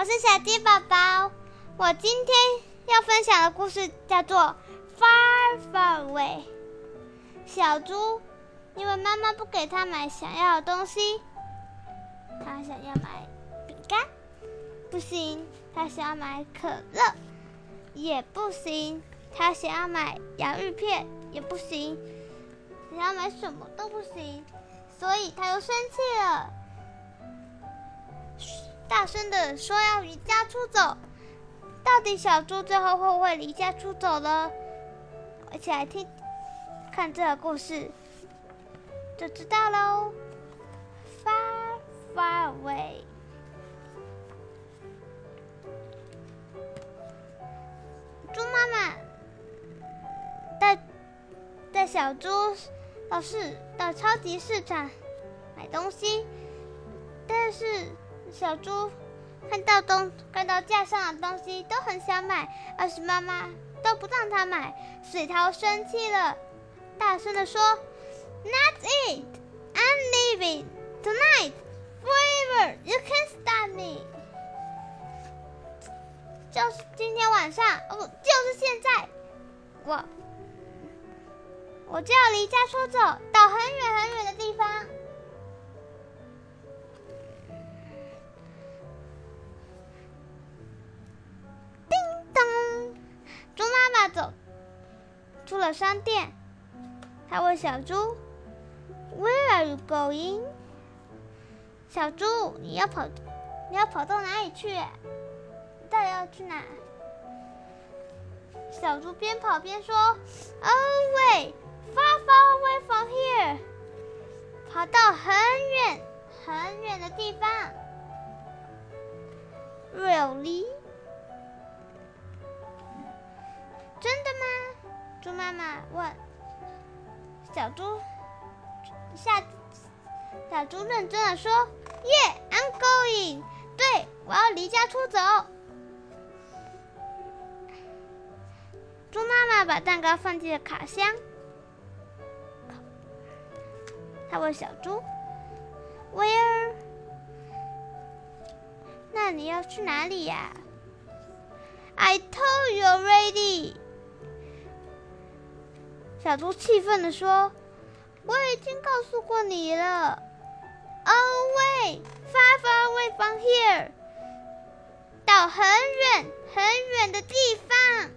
我是小鸡宝宝。我今天要分享的故事叫做《Far Far Away》。小猪因为妈妈不给他买想要的东西，他想要买饼干，不行；他想要买可乐，也不行；他想要买洋芋片，也不行；想要买什么都不行。所以他又生气了。大声的说要离家出走，到底小猪最后会不会离家出走呢？一起来听，看这个故事就知道喽。Far far away，猪妈妈带带小猪到市到超级市场买东西，但是。小猪看到东看到架上的东西都很想买，而是妈妈都不让他买，水桃生气了，大声的说：“Not it! I'm leaving tonight, forever. You can stop me.” 就是今天晚上，哦不，就是现在，我我就要离家出走，到很远很远的商店，他问小猪：“Where are you going？” 小猪，你要跑，你要跑到哪里去？到底要去哪？小猪边跑边说：“Away, far, far away from here。”跑到很远很远的地方。Really？妈妈问小猪：“下小猪认真的说，Yeah，I'm going。对，我要离家出走。”猪妈妈把蛋糕放进了卡箱。他问小猪：“Where？那你要去哪里呀？”I told you already。小猪气愤的说：“我已经告诉过你了。Away, far, far away from here，到很远很远的地方。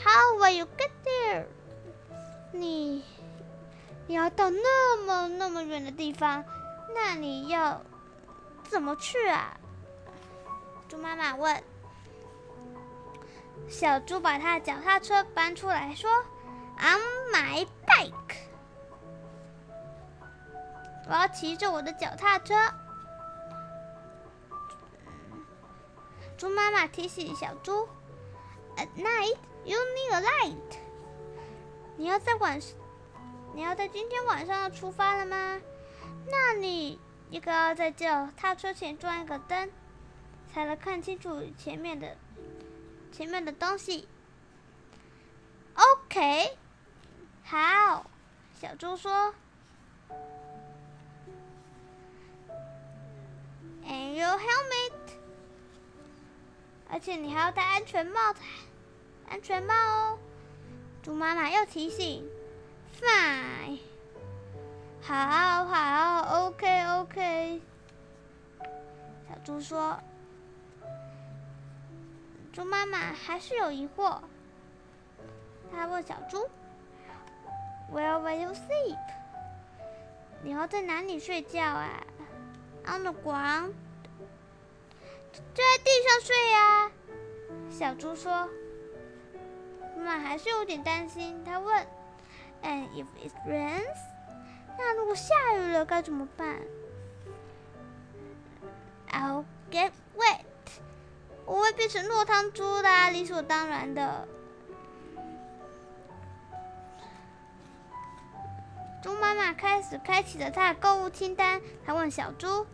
How will you get there？你你要到那么那么远的地方，那你要怎么去啊？”猪妈妈问。小猪把他的脚踏车搬出来，说：“On my bike，我要骑着我的脚踏车。”猪妈妈提醒小猪：“At night you need a light。你要在晚，你要在今天晚上要出发了吗？那你应该要在脚踏车前装一个灯，才能看清楚前面的。”前面的东西，OK，好，小猪说，And your helmet，而且你还要戴安全帽，安全帽哦。猪妈妈又提醒，Fine，好好，OK，OK，小猪说。猪妈妈还是有疑惑，她问小猪：“Where will you sleep？你要在哪里睡觉啊？”“On the ground。”“就在地上睡呀。”小猪说。妈妈还是有点担心，她问：“And if it rains？那如果下雨了该怎么办？”“I'll get wet。”我会变成落汤猪的，理所当然的。猪妈妈开始开启了她的购物清单。她问小猪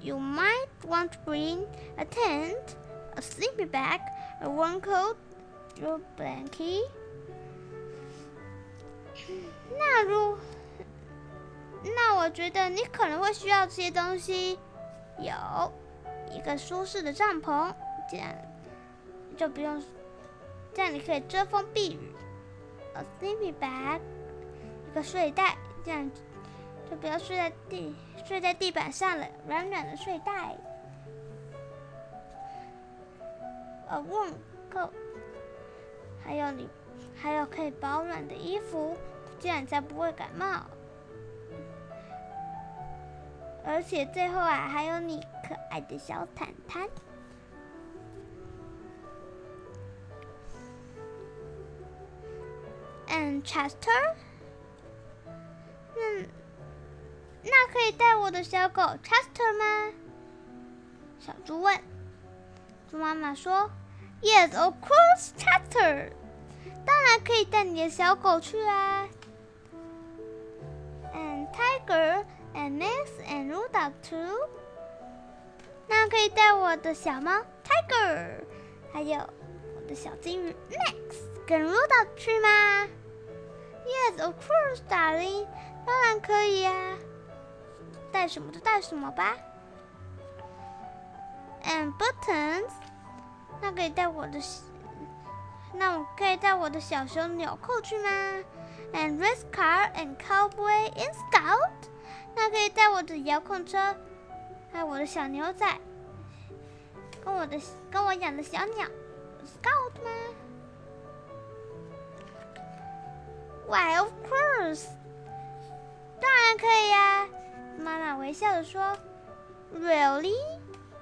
：“You might want to bring a tent, a sleeping bag, a warm coat, your blanket。”那如那我觉得你可能会需要这些东西。有一个舒适的帐篷，这样就不用，这样你可以遮风避雨。A sleeping bag，一个睡袋，这样就不要睡在地睡在地板上了，软软的睡袋。A warm coat，还有你还有可以保暖的衣服，这样才不会感冒。而且最后啊，还有你可爱的小毯毯。And Chester，嗯，那可以带我的小狗 Chester 吗？小猪问。猪妈妈说：“Yes, of course, Chester。当然可以带你的小狗去啊。”And Tiger。And Max and Rudolph too。 那可以带我的小猫 Tiger，还有我的小金鱼 Max 跟 Ruda 去吗？Yes, of course, darling。当然可以呀。带什么就带什么吧。And Buttons，那可以带我的，那我可以带我的小熊纽扣去吗？And Race Car and Cowboy and Scout。那可以带我的遥控车，还有我的小牛仔，跟我的跟我养的小鸟，Scout 吗？Why of course，当然可以呀。妈妈微笑着说：“Really？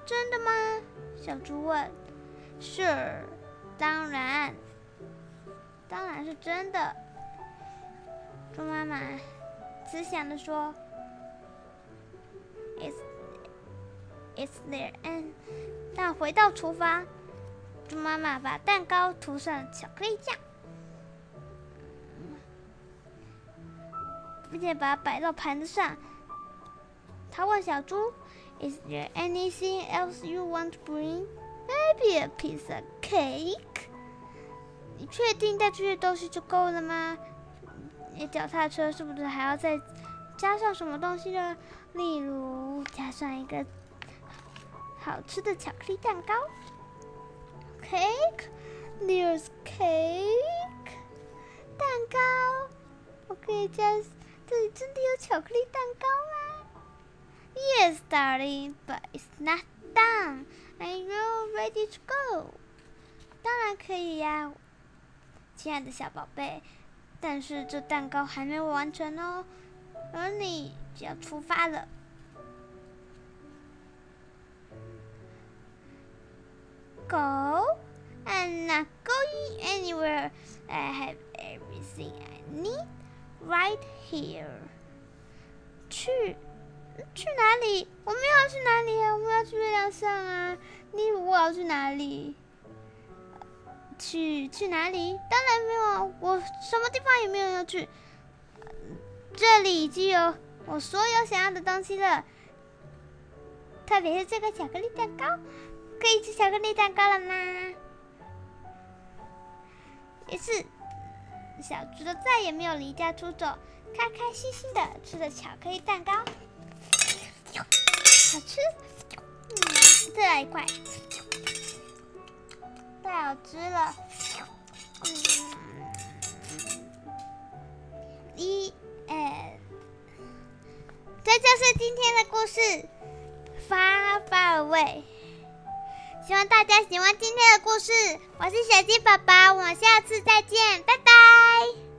真的吗？”小猪问。“Sure，当然，当然是真的。”猪妈妈慈祥的说。Is there and 但回到厨房，猪妈妈把蛋糕涂上巧克力酱，并且把它摆到盘子上。他问小猪：“Is there anything else you want to bring? Maybe a piece of cake？” 你确定带这些东西就够了吗？你脚踏车是不是还要再加上什么东西呢？例如，加上一个好吃的巧克力蛋糕，cake，there's cake，蛋糕，我可以加，这里真的有巧克力蛋糕吗？Yes, darling, but it's not done. Are you ready to go? 当然可以呀，亲爱的小宝贝，但是这蛋糕还没有完成哦，而你。就要出发了。Go? I'm not going anywhere. I have everything I need right here. 去？去哪里？我们要去哪里啊？我们要去月亮上啊！你我要去哪里？去去哪里？当然没有啊！我什么地方也没有要去。这里已经有。我所有想要的东西了，特别是这个巧克力蛋糕，可以吃巧克力蛋糕了吗？于是，小猪的再也没有离家出走，开开心心的吃着巧克力蛋糕，好吃，嗯，再来一块，太好吃了，嗯，一，二。这就是今天的故事发发味。希望大家喜欢今天的故事。我是小鸡宝宝我们下次再见拜拜。